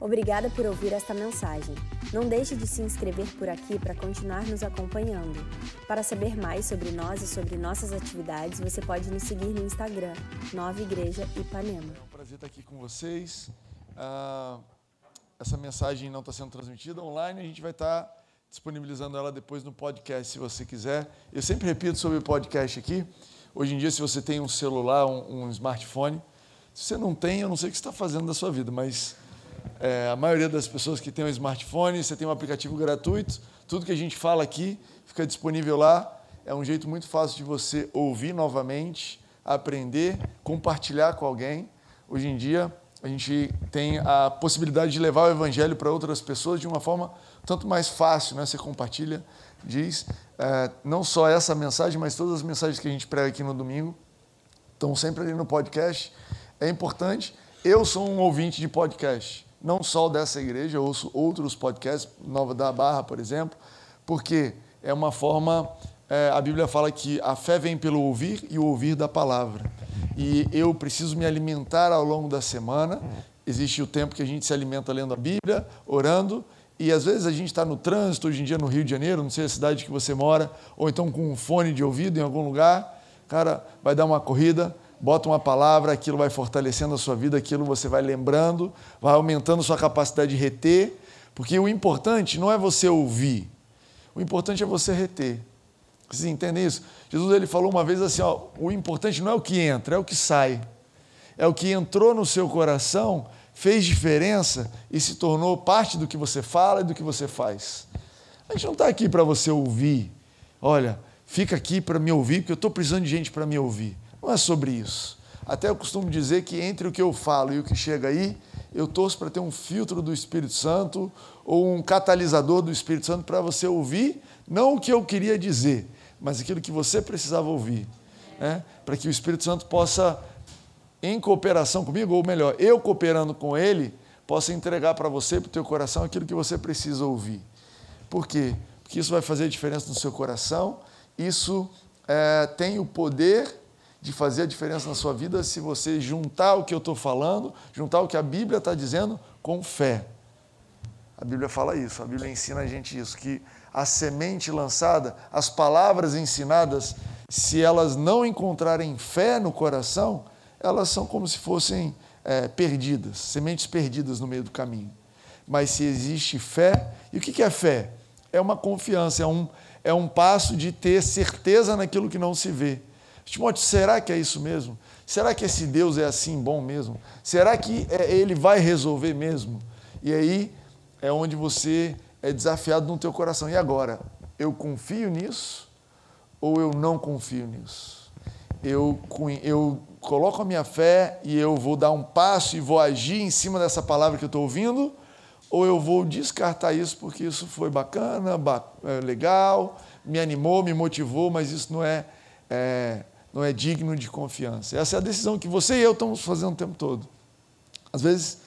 Obrigada por ouvir esta mensagem. Não deixe de se inscrever por aqui para continuar nos acompanhando. Para saber mais sobre nós e sobre nossas atividades, você pode nos seguir no Instagram, Nova Igreja Ipanema. É um prazer estar aqui com vocês. Ah, essa mensagem não está sendo transmitida online, a gente vai estar disponibilizando ela depois no podcast, se você quiser. Eu sempre repito sobre o podcast aqui. Hoje em dia, se você tem um celular, um, um smartphone, se você não tem, eu não sei o que você está fazendo da sua vida, mas é, a maioria das pessoas que tem um smartphone, você tem um aplicativo gratuito, tudo que a gente fala aqui fica disponível lá. É um jeito muito fácil de você ouvir novamente, aprender, compartilhar com alguém. Hoje em dia, a gente tem a possibilidade de levar o evangelho para outras pessoas de uma forma tanto mais fácil, né? Você compartilha, diz, é, não só essa mensagem, mas todas as mensagens que a gente prega aqui no domingo estão sempre ali no podcast. É importante. Eu sou um ouvinte de podcast não só dessa igreja, eu ouço outros podcasts, Nova da Barra, por exemplo, porque é uma forma, é, a Bíblia fala que a fé vem pelo ouvir e o ouvir da palavra. E eu preciso me alimentar ao longo da semana. Existe o tempo que a gente se alimenta lendo a Bíblia, orando, e às vezes a gente está no trânsito, hoje em dia no Rio de Janeiro, não sei a cidade que você mora, ou então com um fone de ouvido em algum lugar, cara, vai dar uma corrida, bota uma palavra, aquilo vai fortalecendo a sua vida, aquilo você vai lembrando, vai aumentando sua capacidade de reter, porque o importante não é você ouvir, o importante é você reter. Vocês entendem isso? Jesus ele falou uma vez assim: ó, o importante não é o que entra, é o que sai. É o que entrou no seu coração, fez diferença e se tornou parte do que você fala e do que você faz. A gente não está aqui para você ouvir. Olha, fica aqui para me ouvir, porque eu estou precisando de gente para me ouvir. Não é sobre isso. Até eu costumo dizer que entre o que eu falo e o que chega aí, eu torço para ter um filtro do Espírito Santo ou um catalisador do Espírito Santo para você ouvir, não o que eu queria dizer, mas aquilo que você precisava ouvir. Né? Para que o Espírito Santo possa, em cooperação comigo, ou melhor, eu cooperando com ele, possa entregar para você, para o teu coração, aquilo que você precisa ouvir. Por quê? Porque isso vai fazer diferença no seu coração, isso é, tem o poder de fazer a diferença na sua vida se você juntar o que eu estou falando, juntar o que a Bíblia está dizendo com fé. A Bíblia fala isso, a Bíblia ensina a gente isso, que a semente lançada, as palavras ensinadas, se elas não encontrarem fé no coração, elas são como se fossem é, perdidas, sementes perdidas no meio do caminho. Mas se existe fé, e o que é fé? É uma confiança, é um, é um passo de ter certeza naquilo que não se vê. Timóteo, será que é isso mesmo? Será que esse Deus é assim bom mesmo? Será que é, ele vai resolver mesmo? E aí é onde você é desafiado no teu coração. E agora, eu confio nisso ou eu não confio nisso? Eu, eu coloco a minha fé e eu vou dar um passo e vou agir em cima dessa palavra que eu estou ouvindo, ou eu vou descartar isso porque isso foi bacana, é, legal, me animou, me motivou, mas isso não é, é não é digno de confiança. Essa é a decisão que você e eu estamos fazendo o tempo todo. Às vezes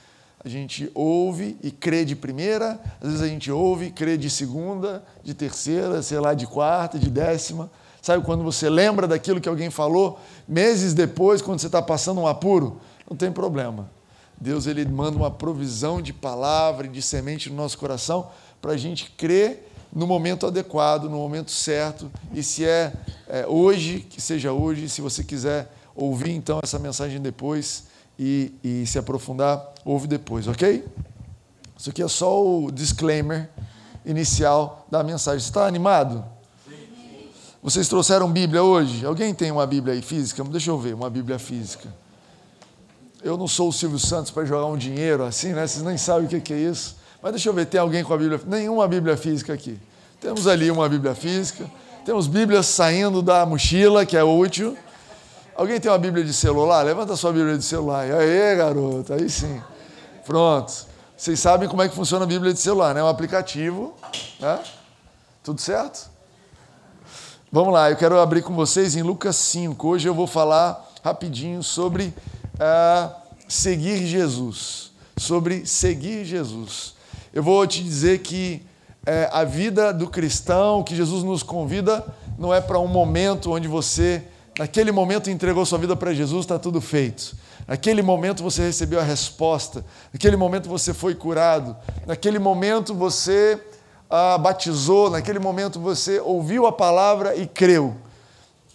a gente ouve e crê de primeira, às vezes a gente ouve e crê de segunda, de terceira, sei lá, de quarta, de décima. Sabe quando você lembra daquilo que alguém falou meses depois, quando você está passando um apuro? Não tem problema. Deus ele manda uma provisão de palavra e de semente no nosso coração para a gente crer no momento adequado, no momento certo. E se é, é, hoje, que seja hoje. Se você quiser ouvir então essa mensagem depois e, e se aprofundar, ouve depois, ok? Isso aqui é só o disclaimer inicial da mensagem. Você está animado? Vocês trouxeram Bíblia hoje? Alguém tem uma Bíblia aí física? Deixa eu ver, uma Bíblia física. Eu não sou o Silvio Santos para jogar um dinheiro assim, né? Vocês nem sabem o que é isso. Mas deixa eu ver, tem alguém com a Bíblia? Nenhuma Bíblia física aqui. Temos ali uma Bíblia física. Temos Bíblias saindo da mochila, que é útil. Alguém tem uma Bíblia de celular? Levanta sua Bíblia de celular. Aê, garoto, aí sim. Pronto. Vocês sabem como é que funciona a Bíblia de celular, né? É um aplicativo. Né? Tudo certo? Vamos lá, eu quero abrir com vocês em Lucas 5. Hoje eu vou falar rapidinho sobre uh, seguir Jesus. Sobre seguir Jesus. Eu vou te dizer que é, a vida do cristão, que Jesus nos convida, não é para um momento onde você, naquele momento, entregou sua vida para Jesus, está tudo feito. Naquele momento você recebeu a resposta, naquele momento você foi curado, naquele momento você ah, batizou, naquele momento você ouviu a palavra e creu.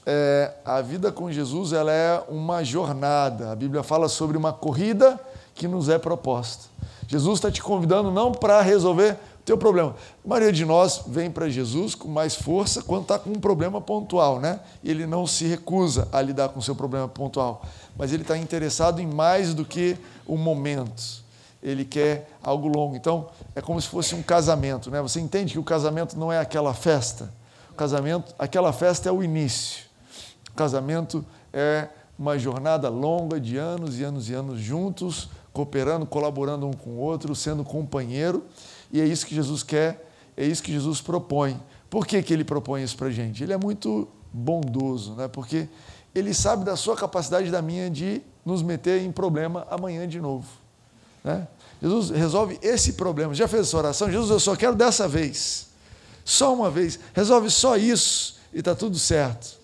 É, a vida com Jesus ela é uma jornada. A Bíblia fala sobre uma corrida que nos é proposta. Jesus está te convidando não para resolver o teu problema. A maioria de nós vem para Jesus com mais força quando está com um problema pontual, né? E ele não se recusa a lidar com o seu problema pontual, mas ele está interessado em mais do que o momento. Ele quer algo longo. Então, é como se fosse um casamento, né? Você entende que o casamento não é aquela festa. O casamento, aquela festa é o início. O casamento é uma jornada longa de anos e anos e anos juntos, cooperando, colaborando um com o outro, sendo companheiro, e é isso que Jesus quer, é isso que Jesus propõe. Por que, que ele propõe isso para a gente? Ele é muito bondoso, né? porque ele sabe da sua capacidade da minha de nos meter em problema amanhã de novo. Né? Jesus resolve esse problema. Já fez essa oração? Jesus, eu só quero dessa vez. Só uma vez. Resolve só isso e está tudo certo.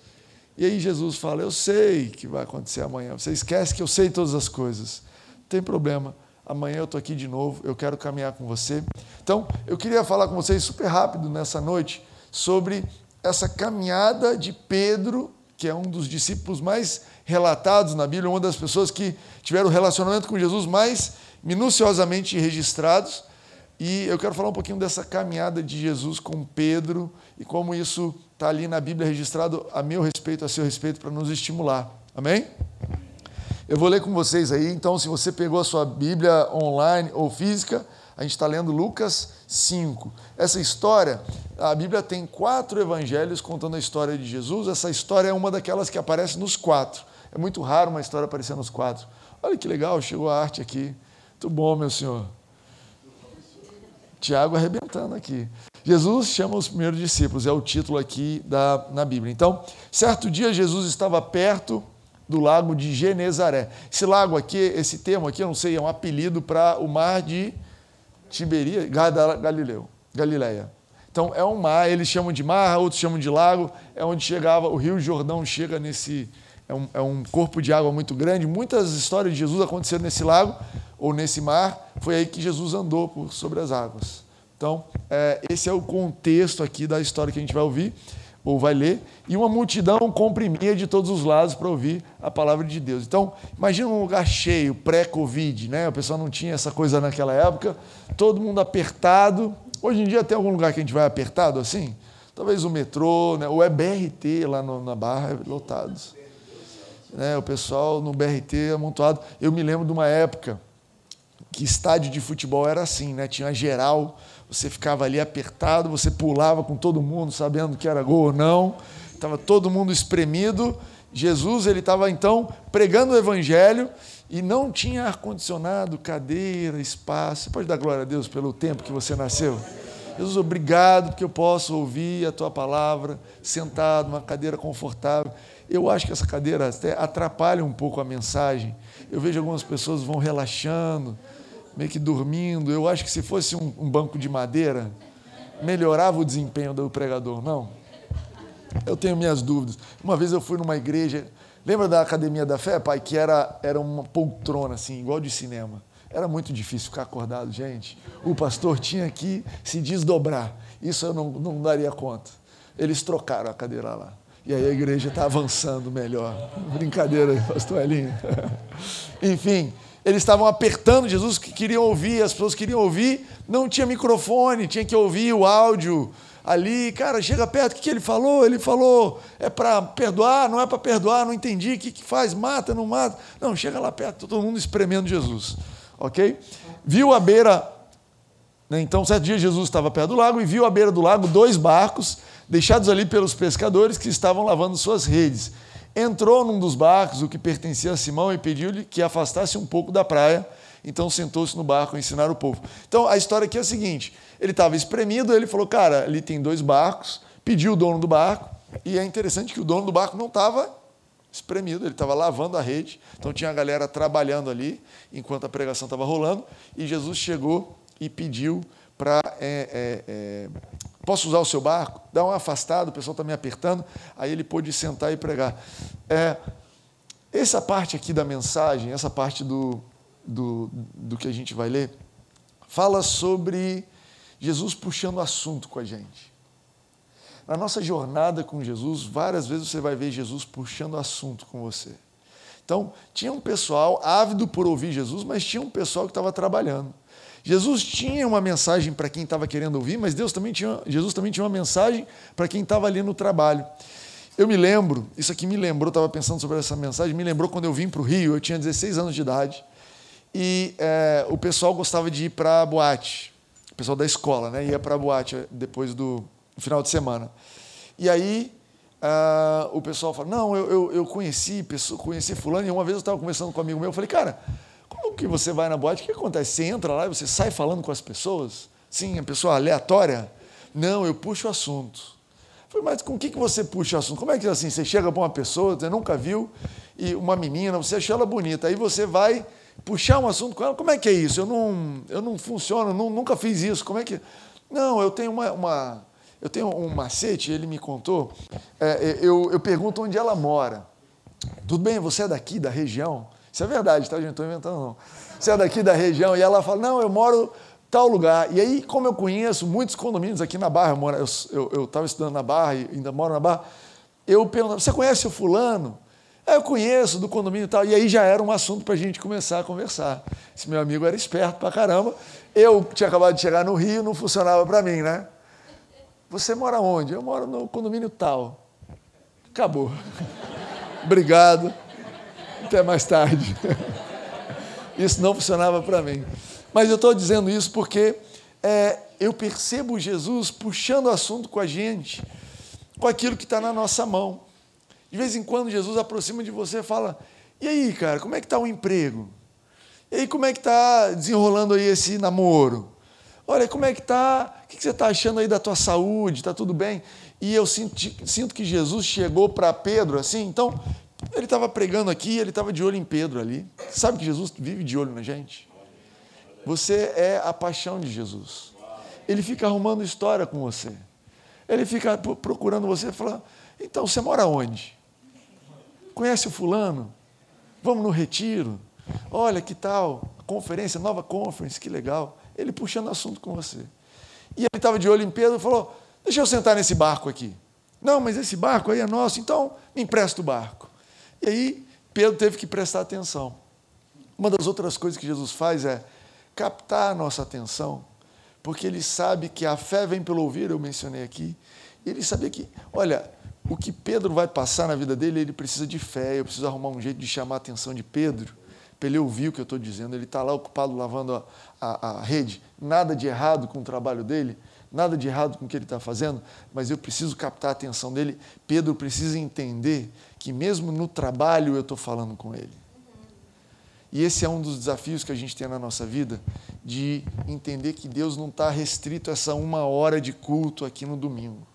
E aí Jesus fala: Eu sei que vai acontecer amanhã. Você esquece que eu sei todas as coisas tem problema. Amanhã eu estou aqui de novo, eu quero caminhar com você. Então, eu queria falar com vocês super rápido nessa noite sobre essa caminhada de Pedro, que é um dos discípulos mais relatados na Bíblia, uma das pessoas que tiveram relacionamento com Jesus mais minuciosamente registrados. E eu quero falar um pouquinho dessa caminhada de Jesus com Pedro e como isso está ali na Bíblia registrado a meu respeito, a seu respeito, para nos estimular. Amém? Eu vou ler com vocês aí, então, se você pegou a sua Bíblia online ou física, a gente está lendo Lucas 5. Essa história, a Bíblia tem quatro evangelhos contando a história de Jesus. Essa história é uma daquelas que aparece nos quatro. É muito raro uma história aparecer nos quatro. Olha que legal, chegou a arte aqui. Muito bom, meu senhor. Tiago arrebentando aqui. Jesus chama os primeiros discípulos, é o título aqui da, na Bíblia. Então, certo dia Jesus estava perto do lago de Genezaré. Esse lago aqui, esse termo aqui, eu não sei, é um apelido para o mar de Tiberia, Galileu, Galileia. Então é um mar, eles chamam de mar, outros chamam de lago, é onde chegava, o Rio Jordão chega nesse, é um, é um corpo de água muito grande. Muitas histórias de Jesus aconteceram nesse lago ou nesse mar, foi aí que Jesus andou por, sobre as águas. Então, é, esse é o contexto aqui da história que a gente vai ouvir ou vai ler, e uma multidão comprimia de todos os lados para ouvir a palavra de Deus. Então, imagina um lugar cheio, pré-Covid, né? O pessoal não tinha essa coisa naquela época, todo mundo apertado. Hoje em dia tem algum lugar que a gente vai apertado assim? Talvez o metrô, né? é BRT lá no, na Barra, é lotado. Né? O pessoal no BRT amontoado. Eu me lembro de uma época que estádio de futebol era assim, né? Tinha geral você ficava ali apertado, você pulava com todo mundo, sabendo que era gol ou não, estava todo mundo espremido. Jesus ele estava então pregando o evangelho e não tinha ar condicionado, cadeira, espaço. Você pode dar glória a Deus pelo tempo que você nasceu. Jesus, obrigado porque eu posso ouvir a tua palavra sentado numa cadeira confortável. Eu acho que essa cadeira até atrapalha um pouco a mensagem. Eu vejo algumas pessoas vão relaxando, meio que dormindo. Eu acho que se fosse um, um banco de madeira, melhorava o desempenho do pregador, não? Eu tenho minhas dúvidas. Uma vez eu fui numa igreja, lembra da Academia da Fé, pai, que era, era uma poltrona, assim, igual de cinema. Era muito difícil ficar acordado, gente. O pastor tinha que se desdobrar. Isso eu não, não daria conta. Eles trocaram a cadeira lá. E aí a igreja está avançando melhor. Brincadeira, pastor Elinho. Enfim, eles estavam apertando Jesus, que queriam ouvir, as pessoas queriam ouvir, não tinha microfone, tinha que ouvir o áudio ali. Cara, chega perto, o que, que ele falou? Ele falou, é para perdoar, não é para perdoar, não entendi, o que, que faz? Mata, não mata? Não, chega lá perto, todo mundo espremendo Jesus, ok? Viu a beira, né, então certo dia Jesus estava perto do lago e viu à beira do lago dois barcos deixados ali pelos pescadores que estavam lavando suas redes entrou num dos barcos, o que pertencia a Simão, e pediu-lhe que afastasse um pouco da praia. Então sentou-se no barco a ensinar o povo. Então a história aqui é a seguinte: ele estava espremido, ele falou, cara, ali tem dois barcos, pediu o dono do barco, e é interessante que o dono do barco não estava espremido, ele estava lavando a rede, então tinha a galera trabalhando ali enquanto a pregação estava rolando, e Jesus chegou e pediu para é, é, é, Posso usar o seu barco? Dá um afastado, o pessoal está me apertando. Aí ele pôde sentar e pregar. É, essa parte aqui da mensagem, essa parte do, do, do que a gente vai ler, fala sobre Jesus puxando assunto com a gente. Na nossa jornada com Jesus, várias vezes você vai ver Jesus puxando assunto com você. Então, tinha um pessoal ávido por ouvir Jesus, mas tinha um pessoal que estava trabalhando. Jesus tinha uma mensagem para quem estava querendo ouvir, mas Deus também tinha, Jesus também tinha uma mensagem para quem estava ali no trabalho. Eu me lembro, isso aqui me lembrou, estava pensando sobre essa mensagem, me lembrou quando eu vim para o Rio, eu tinha 16 anos de idade, e é, o pessoal gostava de ir para a boate, o pessoal da escola, né, ia para a boate depois do final de semana. E aí uh, o pessoal fala, não, eu, eu, eu conheci, pessoa, conheci fulano, e uma vez eu estava conversando com um amigo meu, eu falei, cara, que você vai na boate, o que acontece? Você entra lá e você sai falando com as pessoas? Sim, a pessoa aleatória? Não, eu puxo o assunto. Falei, mas com o que, você puxa o assunto? Como é que assim, você chega para uma pessoa, você nunca viu, e uma menina, você achou ela bonita, aí você vai puxar um assunto com ela, como é que é isso? Eu não, eu não funciono, não, nunca fiz isso, como é que... Não, eu tenho uma, uma eu tenho um macete, ele me contou, é, é, eu, eu pergunto onde ela mora. Tudo bem, você é daqui, da região? Isso é verdade, tá, gente? Não estou inventando, não. Você é daqui da região? E ela fala, não, eu moro tal lugar. E aí, como eu conheço muitos condomínios aqui na Barra, eu estava estudando na Barra e ainda moro na Barra, eu pergunto, você conhece o fulano? É, eu conheço do condomínio e tal. E aí já era um assunto para a gente começar a conversar. Esse meu amigo era esperto pra caramba. Eu tinha acabado de chegar no Rio, não funcionava para mim, né? Você mora onde? Eu moro no condomínio tal. Acabou. Obrigado. Até mais tarde. Isso não funcionava para mim. Mas eu estou dizendo isso porque é, eu percebo Jesus puxando o assunto com a gente, com aquilo que está na nossa mão. De vez em quando Jesus aproxima de você e fala: E aí, cara, como é que está o emprego? E aí, como é que está desenrolando aí esse namoro? Olha, como é que está? O que você está achando aí da tua saúde? Está tudo bem? E eu sinto, sinto que Jesus chegou para Pedro assim, então ele estava pregando aqui, ele estava de olho em Pedro ali. Sabe que Jesus vive de olho na gente? Você é a paixão de Jesus. Ele fica arrumando história com você. Ele fica procurando você e fala: então você mora onde? Conhece o fulano? Vamos no retiro? Olha que tal? Conferência, nova conference, que legal. Ele puxando assunto com você. E ele estava de olho em Pedro e falou: Deixa eu sentar nesse barco aqui. Não, mas esse barco aí é nosso, então me empresta o barco. E aí Pedro teve que prestar atenção. Uma das outras coisas que Jesus faz é captar a nossa atenção, porque ele sabe que a fé vem pelo ouvir, eu mencionei aqui. E ele sabia que, olha, o que Pedro vai passar na vida dele, ele precisa de fé, eu preciso arrumar um jeito de chamar a atenção de Pedro, para ele ouvir o que eu estou dizendo. Ele está lá ocupado lavando a, a, a rede, nada de errado com o trabalho dele, nada de errado com o que ele está fazendo, mas eu preciso captar a atenção dele. Pedro precisa entender que, mesmo no trabalho, eu estou falando com ele. E esse é um dos desafios que a gente tem na nossa vida, de entender que Deus não está restrito a essa uma hora de culto aqui no domingo.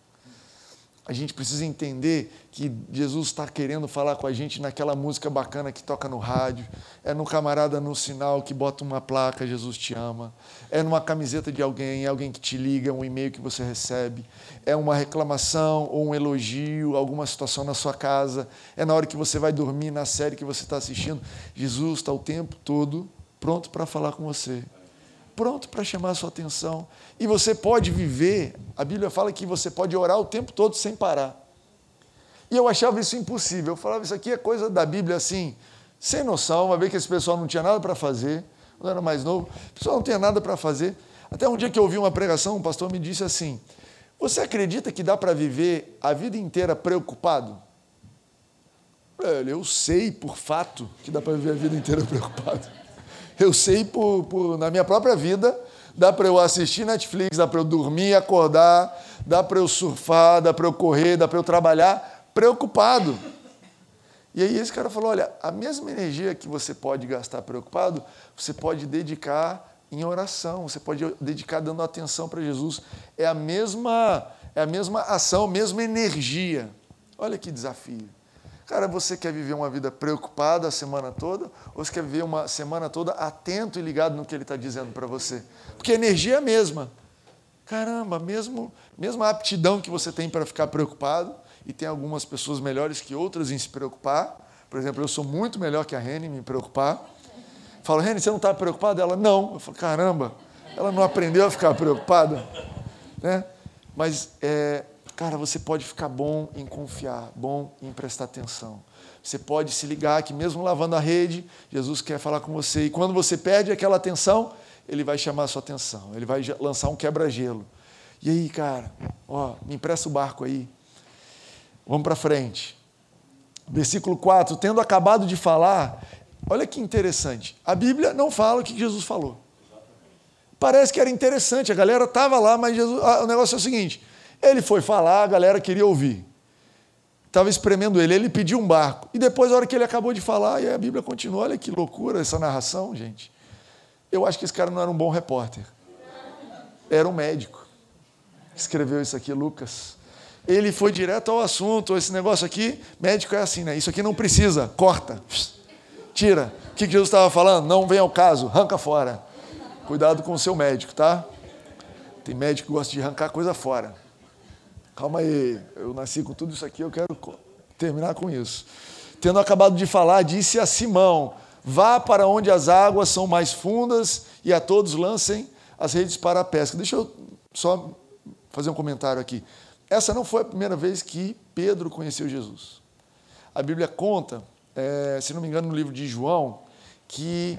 A gente precisa entender que Jesus está querendo falar com a gente naquela música bacana que toca no rádio, é no camarada no sinal que bota uma placa, Jesus te ama, é numa camiseta de alguém, é alguém que te liga, um e-mail que você recebe, é uma reclamação ou um elogio, alguma situação na sua casa, é na hora que você vai dormir, na série que você está assistindo. Jesus está o tempo todo pronto para falar com você pronto para chamar a sua atenção. E você pode viver, a Bíblia fala que você pode orar o tempo todo sem parar. E eu achava isso impossível. Eu falava, isso aqui é coisa da Bíblia assim, sem noção, uma vez que esse pessoal não tinha nada para fazer, quando era mais novo, o pessoal não tinha nada para fazer. Até um dia que eu ouvi uma pregação, um pastor me disse assim: Você acredita que dá para viver a vida inteira preocupado? Eu sei por fato que dá para viver a vida inteira preocupado. Eu sei por, por na minha própria vida, dá para eu assistir Netflix, dá para eu dormir, acordar, dá para eu surfar, dá para eu correr, dá para eu trabalhar preocupado. E aí esse cara falou: olha, a mesma energia que você pode gastar preocupado, você pode dedicar em oração, você pode dedicar dando atenção para Jesus. É a mesma, é a mesma ação, mesma energia. Olha que desafio. Cara, você quer viver uma vida preocupada a semana toda ou você quer viver uma semana toda atento e ligado no que ele está dizendo para você? Porque a energia é a mesma. Caramba, mesmo, mesmo a aptidão que você tem para ficar preocupado, e tem algumas pessoas melhores que outras em se preocupar, Por exemplo, eu sou muito melhor que a Reni me preocupar. Falo, Reni, você não está preocupada? Ela, não. Eu falo, caramba, ela não aprendeu a ficar preocupada. Né? Mas, é, cara, você pode ficar bom em confiar, bom em prestar atenção. Você pode se ligar que mesmo lavando a rede, Jesus quer falar com você. E quando você perde aquela atenção, ele vai chamar a sua atenção. Ele vai lançar um quebra-gelo. E aí, cara, ó, me empresta o barco aí. Vamos para frente. Versículo 4, tendo acabado de falar, olha que interessante. A Bíblia não fala o que Jesus falou. Parece que era interessante, a galera estava lá, mas Jesus, ah, o negócio é o seguinte: ele foi falar, a galera queria ouvir estava espremendo ele, ele pediu um barco. E depois, a hora que ele acabou de falar, e a Bíblia continua, olha que loucura essa narração, gente. Eu acho que esse cara não era um bom repórter. Era um médico. Escreveu isso aqui, Lucas. Ele foi direto ao assunto, esse negócio aqui, médico é assim, né? Isso aqui não precisa, corta, tira. O que Jesus estava falando? Não vem ao caso, arranca fora. Cuidado com o seu médico, tá? Tem médico que gosta de arrancar coisa fora. Calma aí, eu nasci com tudo isso aqui, eu quero terminar com isso. Tendo acabado de falar, disse a Simão: Vá para onde as águas são mais fundas e a todos lancem as redes para a pesca. Deixa eu só fazer um comentário aqui. Essa não foi a primeira vez que Pedro conheceu Jesus. A Bíblia conta, é, se não me engano, no livro de João, que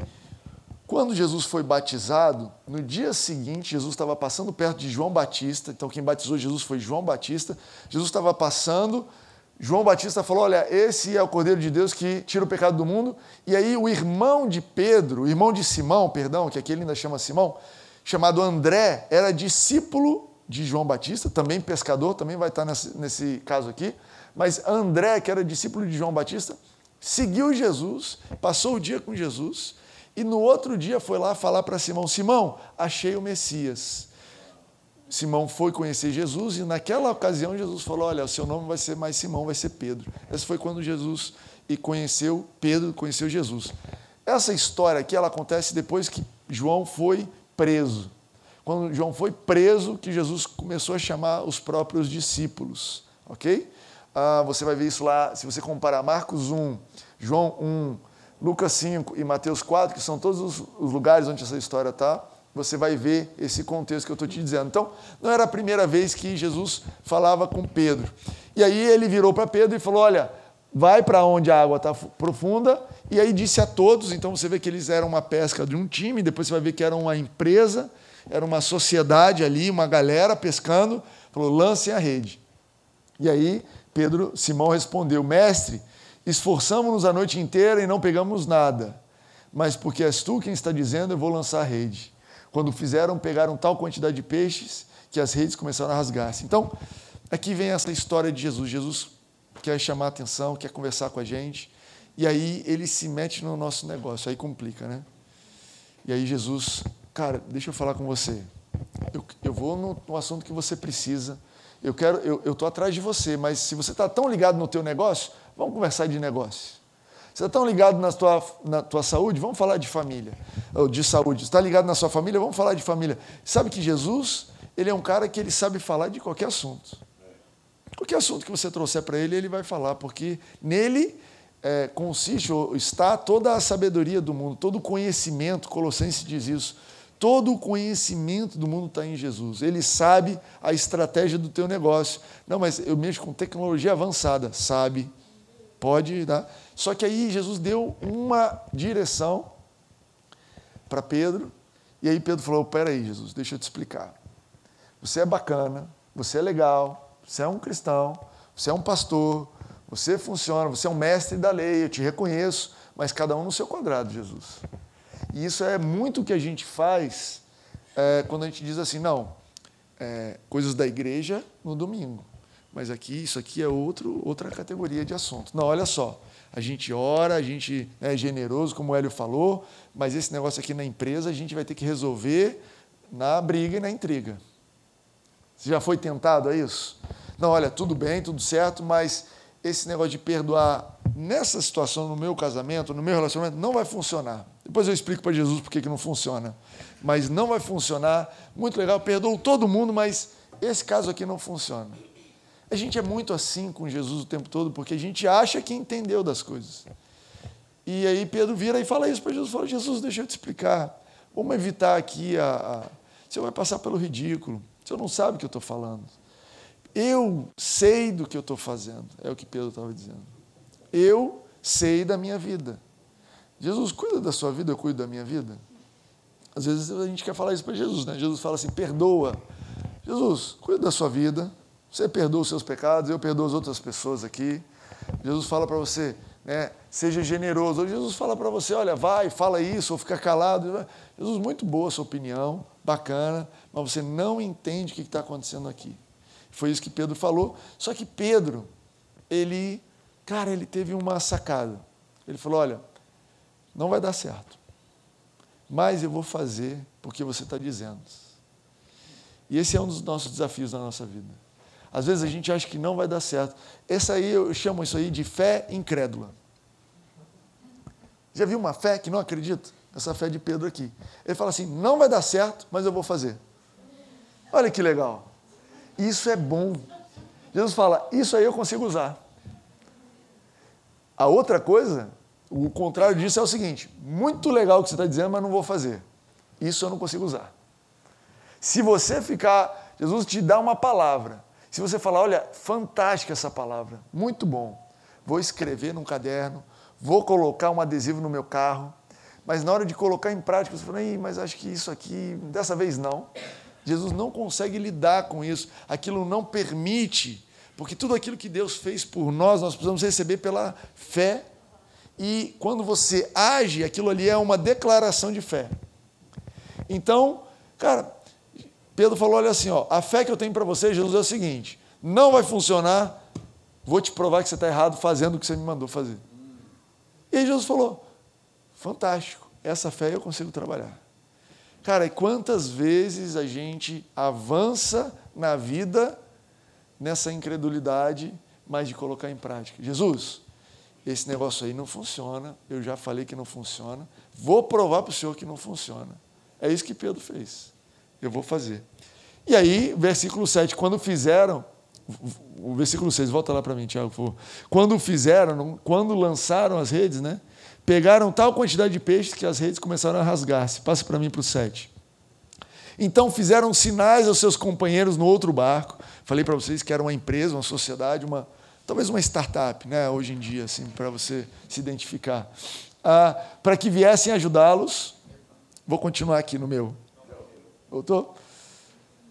quando Jesus foi batizado, no dia seguinte, Jesus estava passando perto de João Batista. Então, quem batizou Jesus foi João Batista. Jesus estava passando. João Batista falou: Olha, esse é o Cordeiro de Deus que tira o pecado do mundo. E aí, o irmão de Pedro, o irmão de Simão, perdão, que aqui ele ainda chama Simão, chamado André, era discípulo de João Batista, também pescador, também vai estar nesse, nesse caso aqui. Mas André, que era discípulo de João Batista, seguiu Jesus, passou o dia com Jesus e no outro dia foi lá falar para Simão: Simão, achei o Messias. Simão foi conhecer Jesus e naquela ocasião Jesus falou: Olha, o seu nome vai ser mais Simão, vai ser Pedro. Esse foi quando Jesus e conheceu Pedro, conheceu Jesus. Essa história aqui ela acontece depois que João foi preso. Quando João foi preso, que Jesus começou a chamar os próprios discípulos, ok? Ah, você vai ver isso lá, se você comparar Marcos 1, João 1, Lucas 5 e Mateus 4, que são todos os, lugares onde essa história está, você vai ver esse contexto que eu estou te dizendo. Então, não era a primeira vez que Jesus falava com Pedro. E aí ele virou para Pedro e falou: Olha, vai para onde a água está profunda. E aí disse a todos. Então você vê que eles eram uma pesca de um time, depois você vai ver que era uma empresa, era uma sociedade ali, uma galera pescando. Falou: lancem a rede. E aí Pedro, Simão respondeu: Mestre, Esforçamos-nos a noite inteira e não pegamos nada. Mas porque és tu quem está dizendo, eu vou lançar a rede. Quando fizeram, pegaram tal quantidade de peixes que as redes começaram a rasgar-se. Então, aqui vem essa história de Jesus. Jesus quer chamar a atenção, quer conversar com a gente. E aí ele se mete no nosso negócio. Aí complica, né? E aí Jesus, cara, deixa eu falar com você. Eu, eu vou no, no assunto que você precisa. Eu quero, eu estou atrás de você, mas se você está tão ligado no teu negócio, Vamos conversar de negócio. Você está tão ligado na tua, na tua saúde? Vamos falar de família, ou de saúde. Está ligado na sua família? Vamos falar de família. Sabe que Jesus, ele é um cara que ele sabe falar de qualquer assunto. Qualquer assunto que você trouxer para ele, ele vai falar, porque nele é, consiste, ou está toda a sabedoria do mundo, todo o conhecimento, Colossenses diz isso, todo o conhecimento do mundo está em Jesus. Ele sabe a estratégia do teu negócio. Não, mas eu mexo com tecnologia avançada. Sabe Pode dar. Só que aí Jesus deu uma direção para Pedro, e aí Pedro falou: Peraí, Jesus, deixa eu te explicar. Você é bacana, você é legal, você é um cristão, você é um pastor, você funciona, você é um mestre da lei, eu te reconheço, mas cada um no seu quadrado, Jesus. E isso é muito o que a gente faz é, quando a gente diz assim: não, é, coisas da igreja no domingo. Mas aqui, isso aqui é outro, outra categoria de assunto. Não, olha só. A gente ora, a gente é generoso, como o Hélio falou, mas esse negócio aqui na empresa a gente vai ter que resolver na briga e na intriga. Você já foi tentado a isso? Não, olha, tudo bem, tudo certo, mas esse negócio de perdoar nessa situação, no meu casamento, no meu relacionamento, não vai funcionar. Depois eu explico para Jesus por que não funciona. Mas não vai funcionar. Muito legal, perdoou todo mundo, mas esse caso aqui não funciona. A gente é muito assim com Jesus o tempo todo porque a gente acha que entendeu das coisas. E aí Pedro vira e fala isso para Jesus, fala, Jesus, deixa eu te explicar. Vamos evitar aqui a, a... Você vai passar pelo ridículo. Você não sabe o que eu estou falando. Eu sei do que eu estou fazendo, é o que Pedro estava dizendo. Eu sei da minha vida. Jesus cuida da sua vida, eu cuido da minha vida. Às vezes a gente quer falar isso para Jesus, né? Jesus fala assim: perdoa. Jesus, cuida da sua vida. Você perdoa os seus pecados, eu perdoo as outras pessoas aqui. Jesus fala para você, né? Seja generoso. Jesus fala para você, olha, vai, fala isso, ou fica calado. Jesus, muito boa a sua opinião, bacana, mas você não entende o que está acontecendo aqui. Foi isso que Pedro falou. Só que Pedro, ele, cara, ele teve uma sacada. Ele falou: olha, não vai dar certo, mas eu vou fazer porque você está dizendo. E esse é um dos nossos desafios na nossa vida. Às vezes a gente acha que não vai dar certo. Essa aí eu chamo isso aí de fé incrédula. Já viu uma fé que não acredita? Essa fé de Pedro aqui. Ele fala assim: não vai dar certo, mas eu vou fazer. Olha que legal. Isso é bom. Jesus fala: Isso aí eu consigo usar. A outra coisa, o contrário disso é o seguinte: muito legal o que você está dizendo, mas não vou fazer. Isso eu não consigo usar. Se você ficar, Jesus te dá uma palavra. Se você falar, olha, fantástica essa palavra, muito bom. Vou escrever num caderno, vou colocar um adesivo no meu carro, mas na hora de colocar em prática, você fala, mas acho que isso aqui, dessa vez não. Jesus não consegue lidar com isso, aquilo não permite, porque tudo aquilo que Deus fez por nós, nós precisamos receber pela fé. E quando você age, aquilo ali é uma declaração de fé. Então, cara, Pedro falou: olha assim, ó, a fé que eu tenho para você, Jesus, é o seguinte: não vai funcionar, vou te provar que você está errado fazendo o que você me mandou fazer. E aí Jesus falou: fantástico, essa fé eu consigo trabalhar. Cara, e quantas vezes a gente avança na vida nessa incredulidade, mas de colocar em prática? Jesus, esse negócio aí não funciona, eu já falei que não funciona, vou provar para o senhor que não funciona. É isso que Pedro fez. Eu vou fazer. E aí, versículo 7, quando fizeram, o versículo 6, volta lá para mim, Tiago, por favor. Quando fizeram, quando lançaram as redes, né? Pegaram tal quantidade de peixes que as redes começaram a rasgar-se. Passa para mim para o 7. Então fizeram sinais aos seus companheiros no outro barco. Falei para vocês que era uma empresa, uma sociedade, uma talvez uma startup, né? Hoje em dia, assim, para você se identificar, ah, para que viessem ajudá-los. Vou continuar aqui no meu. Voltou?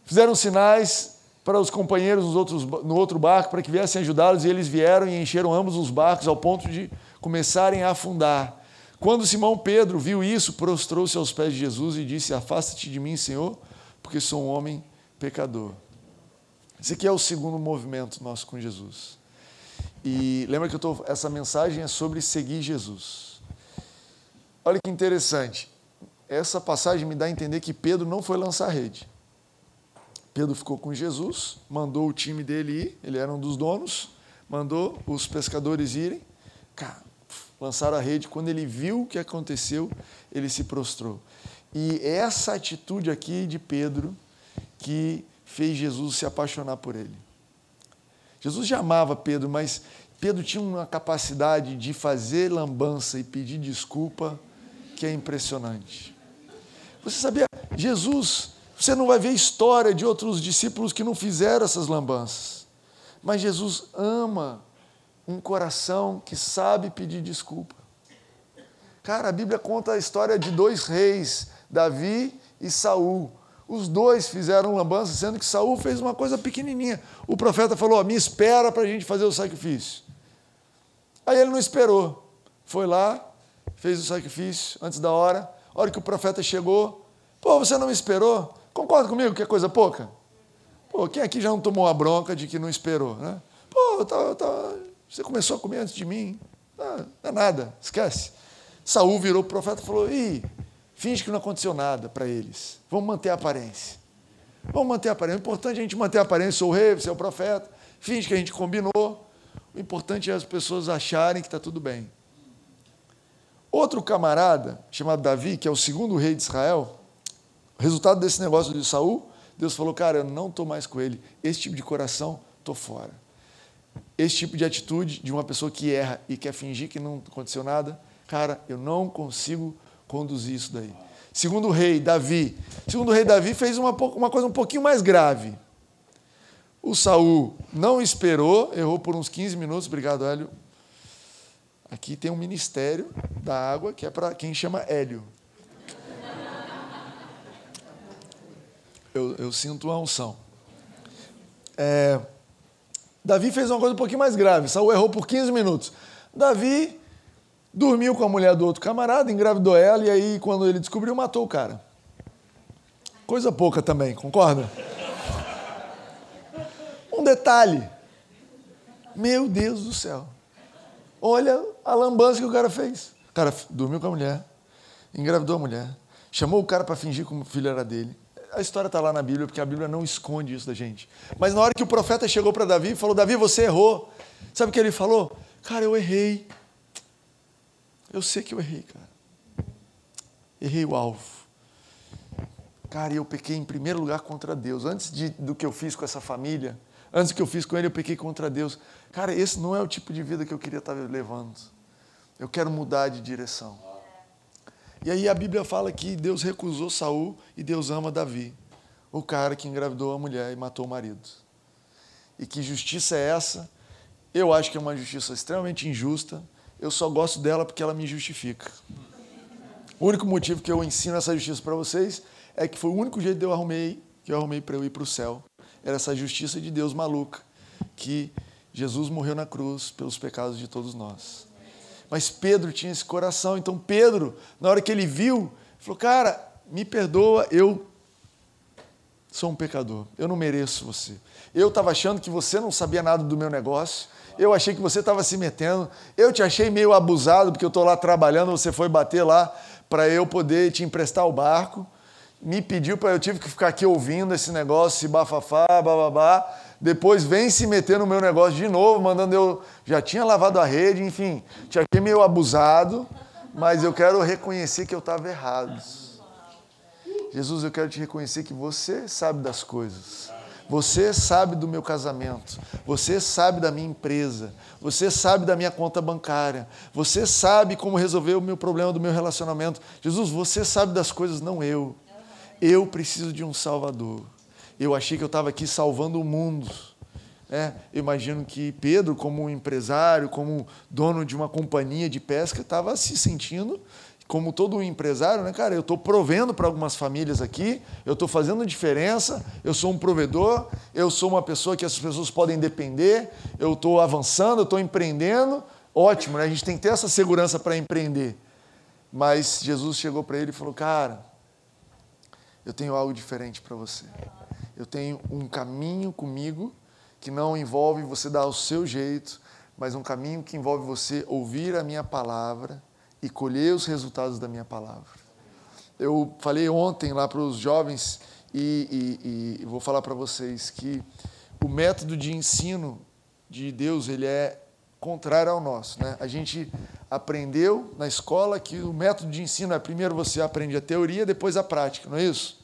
Fizeram sinais para os companheiros nos outros, no outro barco para que viessem ajudá-los e eles vieram e encheram ambos os barcos ao ponto de começarem a afundar. Quando Simão Pedro viu isso, prostrou-se aos pés de Jesus e disse: Afasta-te de mim, Senhor, porque sou um homem pecador. Esse aqui é o segundo movimento nosso com Jesus. E lembra que eu tô, essa mensagem é sobre seguir Jesus. Olha que interessante. Essa passagem me dá a entender que Pedro não foi lançar rede. Pedro ficou com Jesus, mandou o time dele ir, ele era um dos donos, mandou os pescadores irem. Lançaram a rede. Quando ele viu o que aconteceu, ele se prostrou. E essa atitude aqui de Pedro que fez Jesus se apaixonar por ele. Jesus já amava Pedro, mas Pedro tinha uma capacidade de fazer lambança e pedir desculpa que é impressionante. Você sabia, Jesus, você não vai ver história de outros discípulos que não fizeram essas lambanças. Mas Jesus ama um coração que sabe pedir desculpa. Cara, a Bíblia conta a história de dois reis, Davi e Saul. Os dois fizeram lambança, sendo que Saul fez uma coisa pequenininha. O profeta falou: "Me espera para a gente fazer o sacrifício". Aí ele não esperou. Foi lá, fez o sacrifício antes da hora. A hora que o profeta chegou, pô, você não me esperou? Concorda comigo que é coisa pouca? Pô, quem aqui já não tomou a bronca de que não esperou, né? Pô, tá, tá, você começou a comer antes de mim. Não, não é nada, esquece. Saul virou profeta e falou: Ih, finge que não aconteceu nada para eles. Vamos manter a aparência. Vamos manter a aparência. O importante é a gente manter a aparência. Sou o rei, você é o profeta. Finge que a gente combinou. O importante é as pessoas acharem que está tudo bem. Outro camarada, chamado Davi, que é o segundo rei de Israel, resultado desse negócio de Saul, Deus falou: Cara, eu não estou mais com ele. Esse tipo de coração, estou fora esse tipo de atitude de uma pessoa que erra e quer fingir que não aconteceu nada, Cara, eu não consigo conduzir isso daí. Segundo o rei Davi, segundo o rei Davi fez uma, uma coisa um pouquinho mais grave. O Saul não esperou, errou por uns 15 minutos, obrigado, Hélio. Aqui tem um ministério da água que é para quem chama Hélio. Eu, eu sinto a unção. É, Davi fez uma coisa um pouquinho mais grave. Saul errou por 15 minutos. Davi dormiu com a mulher do outro camarada, engravidou ela, e aí, quando ele descobriu, matou o cara. Coisa pouca também, concorda? Um detalhe. Meu Deus do céu. Olha a lambança que o cara fez. O cara dormiu com a mulher, engravidou a mulher, chamou o cara para fingir que o filho era dele. A história está lá na Bíblia, porque a Bíblia não esconde isso da gente. Mas na hora que o profeta chegou para Davi e falou: Davi, você errou. Sabe o que ele falou? Cara, eu errei. Eu sei que eu errei, cara. Errei o alvo. Cara, eu pequei em primeiro lugar contra Deus. Antes de, do que eu fiz com essa família, antes que eu fiz com ele, eu pequei contra Deus. Cara, esse não é o tipo de vida que eu queria estar levando. Eu quero mudar de direção. E aí a Bíblia fala que Deus recusou Saul e Deus ama Davi, o cara que engravidou a mulher e matou o marido. E que justiça é essa? Eu acho que é uma justiça extremamente injusta. Eu só gosto dela porque ela me justifica. O único motivo que eu ensino essa justiça para vocês é que foi o único jeito que eu arrumei, que eu arrumei para eu ir para o céu. Era essa justiça de Deus maluca, que Jesus morreu na cruz pelos pecados de todos nós. Mas Pedro tinha esse coração. Então, Pedro, na hora que ele viu, falou: Cara, me perdoa, eu sou um pecador, eu não mereço você. Eu estava achando que você não sabia nada do meu negócio, eu achei que você estava se metendo, eu te achei meio abusado, porque eu estou lá trabalhando, você foi bater lá para eu poder te emprestar o barco. Me pediu para eu tive que ficar aqui ouvindo esse negócio, esse bafafá, bababá depois vem se meter no meu negócio de novo, mandando eu. Já tinha lavado a rede, enfim, te achei meio abusado, mas eu quero reconhecer que eu estava errado. Jesus, eu quero te reconhecer que você sabe das coisas. Você sabe do meu casamento, você sabe da minha empresa, você sabe da minha conta bancária, você sabe como resolver o meu problema do meu relacionamento. Jesus, você sabe das coisas, não eu. Eu preciso de um Salvador eu achei que eu estava aqui salvando o mundo. É, imagino que Pedro, como empresário, como dono de uma companhia de pesca, estava se sentindo como todo empresário, né, cara? Eu estou provendo para algumas famílias aqui, eu estou fazendo diferença, eu sou um provedor, eu sou uma pessoa que as pessoas podem depender, eu estou avançando, eu estou empreendendo. Ótimo, né? A gente tem que ter essa segurança para empreender. Mas Jesus chegou para ele e falou: Cara, eu tenho algo diferente para você eu tenho um caminho comigo que não envolve você dar o seu jeito, mas um caminho que envolve você ouvir a minha palavra e colher os resultados da minha palavra. Eu falei ontem lá para os jovens e, e, e vou falar para vocês que o método de ensino de Deus ele é contrário ao nosso. Né? A gente aprendeu na escola que o método de ensino é primeiro você aprende a teoria, depois a prática, não é isso?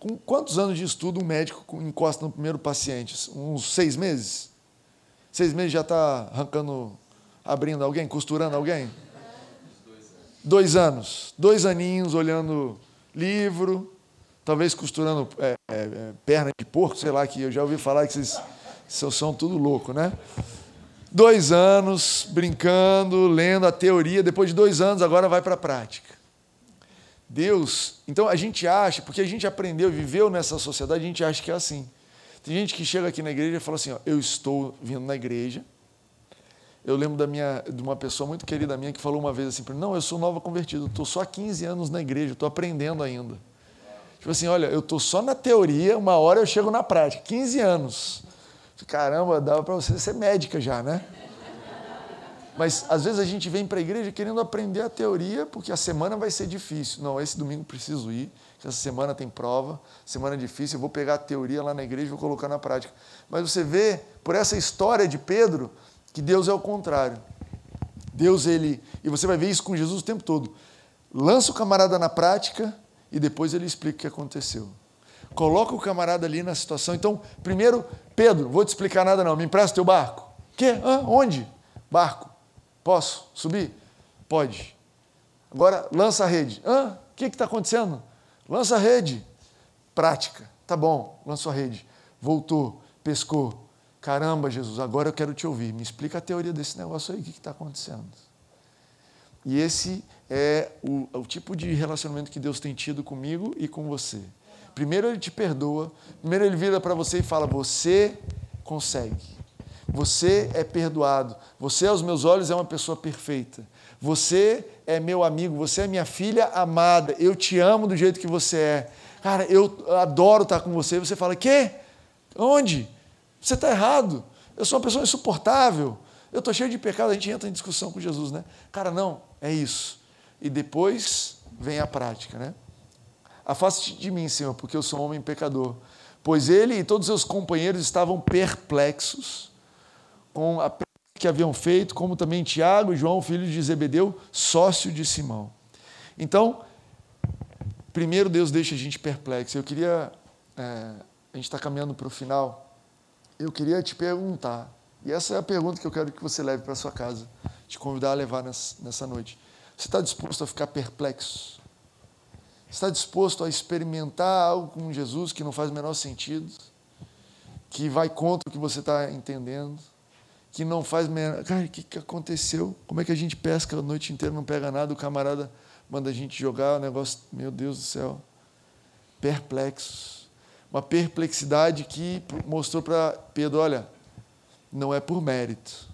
Com quantos anos de estudo um médico encosta no primeiro paciente? Uns seis meses? Seis meses já está arrancando, abrindo alguém, costurando alguém? Dois anos. Dois aninhos olhando livro, talvez costurando é, é, é, perna de porco, sei lá, que eu já ouvi falar que vocês, vocês são tudo louco, né? Dois anos brincando, lendo a teoria, depois de dois anos agora vai para a prática. Deus, então a gente acha, porque a gente aprendeu, viveu nessa sociedade, a gente acha que é assim. Tem gente que chega aqui na igreja e fala assim: ó, eu estou vindo na igreja. Eu lembro da minha, de uma pessoa muito querida minha que falou uma vez assim: não, eu sou nova convertido, estou só há 15 anos na igreja, estou aprendendo ainda. Tipo assim, olha, eu estou só na teoria, uma hora eu chego na prática, 15 anos. Caramba, dava para você ser médica já, né? Mas às vezes a gente vem para a igreja querendo aprender a teoria porque a semana vai ser difícil. Não, esse domingo preciso ir, essa semana tem prova, semana difícil, eu vou pegar a teoria lá na igreja e vou colocar na prática. Mas você vê, por essa história de Pedro, que Deus é o contrário. Deus, ele. E você vai ver isso com Jesus o tempo todo. Lança o camarada na prática e depois ele explica o que aconteceu. Coloca o camarada ali na situação. Então, primeiro, Pedro, vou te explicar nada não, me empresta teu barco. Quê? Hã? Onde? Barco. Posso subir? Pode. Agora, lança a rede. Hã? O que está acontecendo? Lança a rede. Prática. Tá bom, lançou a rede. Voltou, pescou. Caramba, Jesus, agora eu quero te ouvir. Me explica a teoria desse negócio aí, o que está acontecendo? E esse é o, o, tipo de relacionamento que Deus tem tido comigo e com você. Primeiro ele te perdoa, primeiro ele vira para você e fala: Você consegue. Você é perdoado. Você, aos meus olhos, é uma pessoa perfeita. Você é meu amigo, você é minha filha amada. Eu te amo do jeito que você é. Cara, eu adoro estar com você. Você fala: Quê? Onde? Você está errado. Eu sou uma pessoa insuportável. Eu estou cheio de pecado. A gente entra em discussão com Jesus, né? Cara, não, é isso. E depois vem a prática, né? Afaste de mim, Senhor, porque eu sou um homem pecador. Pois ele e todos os seus companheiros estavam perplexos com a que haviam feito, como também Tiago e João, filho de Zebedeu, sócio de Simão. Então, primeiro Deus deixa a gente perplexo. Eu queria, é, a gente está caminhando para o final, eu queria te perguntar, e essa é a pergunta que eu quero que você leve para sua casa, te convidar a levar nessa noite. Você está disposto a ficar perplexo? Está disposto a experimentar algo com Jesus que não faz o menor sentido? Que vai contra o que você está entendendo? Que não faz. Cara, o que, que aconteceu? Como é que a gente pesca a noite inteira não pega nada? O camarada manda a gente jogar o negócio. Meu Deus do céu. Perplexos. Uma perplexidade que mostrou para Pedro: olha, não é por mérito.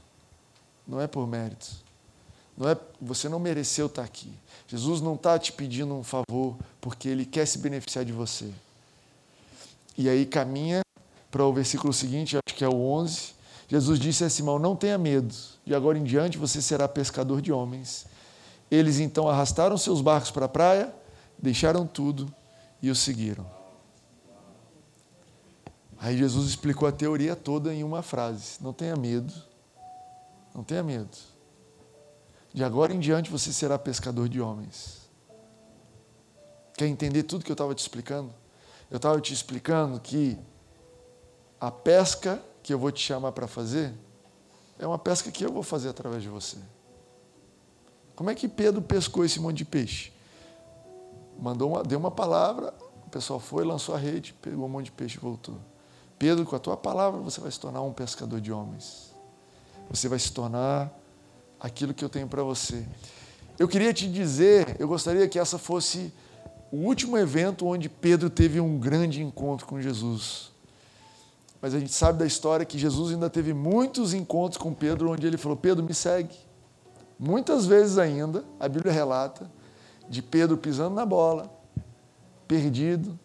Não é por mérito não é, você não mereceu estar aqui. Jesus não está te pedindo um favor porque ele quer se beneficiar de você. E aí caminha para o versículo seguinte, acho que é o 11. Jesus disse a Simão: Não tenha medo, de agora em diante você será pescador de homens. Eles então arrastaram seus barcos para a praia, deixaram tudo e o seguiram. Aí Jesus explicou a teoria toda em uma frase: Não tenha medo, não tenha medo. De agora em diante você será pescador de homens. Quer entender tudo que eu estava te explicando? Eu estava te explicando que a pesca que eu vou te chamar para fazer é uma pesca que eu vou fazer através de você. Como é que Pedro pescou esse monte de peixe? Mandou uma, deu uma palavra, o pessoal foi, lançou a rede, pegou um monte de peixe e voltou. Pedro, com a tua palavra, você vai se tornar um pescador de homens. Você vai se tornar aquilo que eu tenho para você. Eu queria te dizer, eu gostaria que essa fosse o último evento onde Pedro teve um grande encontro com Jesus. Mas a gente sabe da história que Jesus ainda teve muitos encontros com Pedro, onde ele falou: Pedro, me segue. Muitas vezes ainda, a Bíblia relata de Pedro pisando na bola, perdido,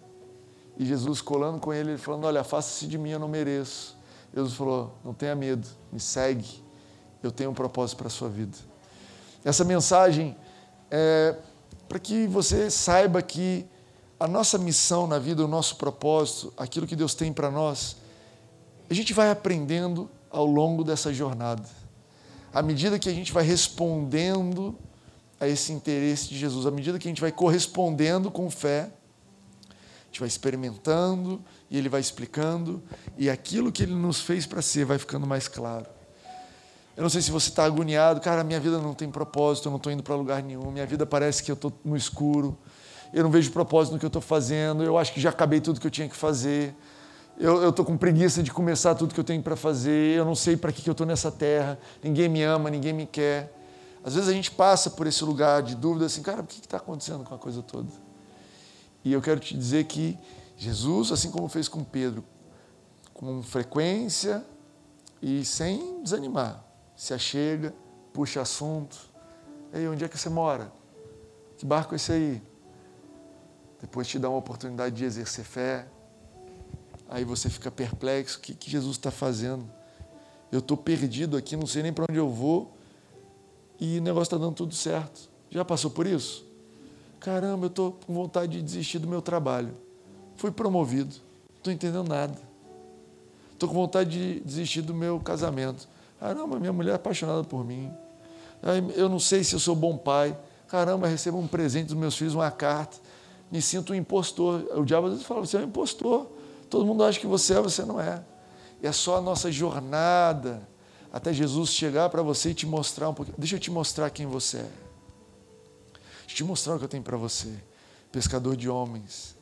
e Jesus colando com ele, falando: Olha, faça-se de mim, eu não mereço. Jesus falou: Não tenha medo, me segue eu tenho um propósito para a sua vida. Essa mensagem é para que você saiba que a nossa missão na vida, o nosso propósito, aquilo que Deus tem para nós, a gente vai aprendendo ao longo dessa jornada. À medida que a gente vai respondendo a esse interesse de Jesus, à medida que a gente vai correspondendo com fé, a gente vai experimentando e Ele vai explicando, e aquilo que Ele nos fez para ser vai ficando mais claro. Eu não sei se você está agoniado, cara, minha vida não tem propósito, eu não estou indo para lugar nenhum, minha vida parece que eu estou no escuro, eu não vejo propósito no que eu estou fazendo, eu acho que já acabei tudo que eu tinha que fazer, eu estou com preguiça de começar tudo que eu tenho para fazer, eu não sei para que, que eu estou nessa terra, ninguém me ama, ninguém me quer. Às vezes a gente passa por esse lugar de dúvida, assim, cara, o que está acontecendo com a coisa toda? E eu quero te dizer que Jesus, assim como fez com Pedro, com frequência e sem desanimar, se achega, puxa assunto. Ei, onde é que você mora? Que barco é esse aí? Depois te dá uma oportunidade de exercer fé. Aí você fica perplexo: o que, que Jesus está fazendo? Eu estou perdido aqui, não sei nem para onde eu vou e o negócio está dando tudo certo. Já passou por isso? Caramba, eu estou com vontade de desistir do meu trabalho. Fui promovido, não estou entendendo nada. Estou com vontade de desistir do meu casamento. Caramba, minha mulher é apaixonada por mim. Eu não sei se eu sou bom pai. Caramba, recebo um presente dos meus filhos, uma carta. Me sinto um impostor. O diabo às vezes fala: você é um impostor. Todo mundo acha que você é, você não é. E é só a nossa jornada até Jesus chegar para você e te mostrar um pouquinho. Deixa eu te mostrar quem você é. Deixa eu te mostrar o que eu tenho para você. Pescador de homens.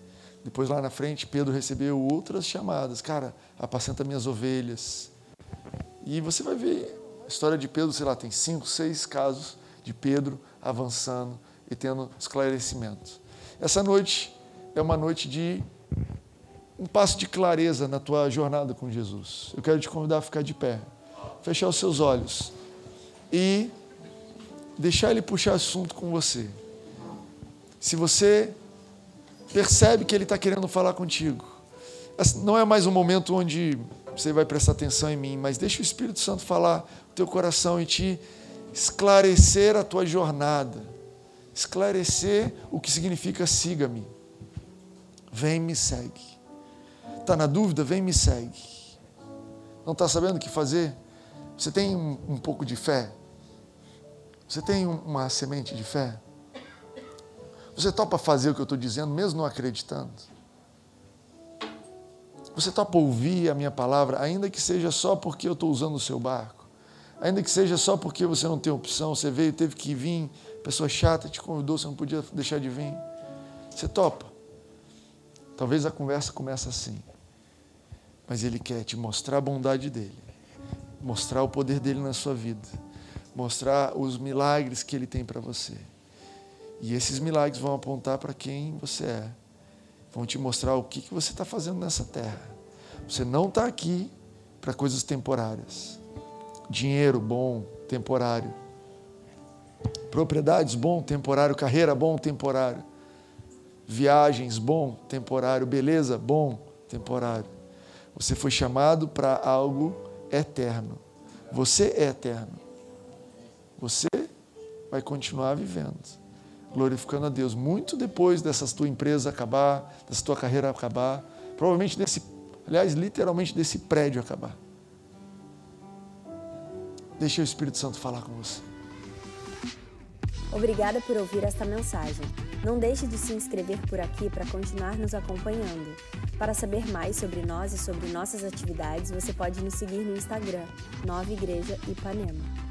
Depois lá na frente, Pedro recebeu outras chamadas. Cara, apacenta minhas ovelhas. E você vai ver a história de Pedro, sei lá, tem cinco, seis casos de Pedro avançando e tendo esclarecimento. Essa noite é uma noite de um passo de clareza na tua jornada com Jesus. Eu quero te convidar a ficar de pé, fechar os seus olhos e deixar ele puxar assunto com você. Se você percebe que ele está querendo falar contigo, não é mais um momento onde você vai prestar atenção em mim, mas deixa o Espírito Santo falar o teu coração e te esclarecer a tua jornada, esclarecer o que significa siga-me. Vem me segue. Está na dúvida? Vem me segue. Não está sabendo o que fazer? Você tem um, um pouco de fé? Você tem uma semente de fé? Você topa fazer o que eu estou dizendo, mesmo não acreditando? Você topa ouvir a minha palavra, ainda que seja só porque eu estou usando o seu barco? Ainda que seja só porque você não tem opção, você veio, teve que vir, pessoa chata te convidou, você não podia deixar de vir. Você topa? Talvez a conversa comece assim. Mas ele quer te mostrar a bondade dele, mostrar o poder dele na sua vida, mostrar os milagres que ele tem para você. E esses milagres vão apontar para quem você é, vão te mostrar o que, que você está fazendo nessa terra. Você não está aqui para coisas temporárias. Dinheiro bom, temporário. Propriedades bom, temporário. Carreira bom, temporário. Viagens bom, temporário. Beleza bom, temporário. Você foi chamado para algo eterno. Você é eterno. Você vai continuar vivendo, glorificando a Deus, muito depois dessa tua empresa acabar, dessa tua carreira acabar, provavelmente desse, aliás, literalmente desse prédio acabar. Deixa o Espírito Santo falar com você. Obrigada por ouvir esta mensagem. Não deixe de se inscrever por aqui para continuar nos acompanhando. Para saber mais sobre nós e sobre nossas atividades, você pode nos seguir no Instagram, Nova Igreja Ipanema.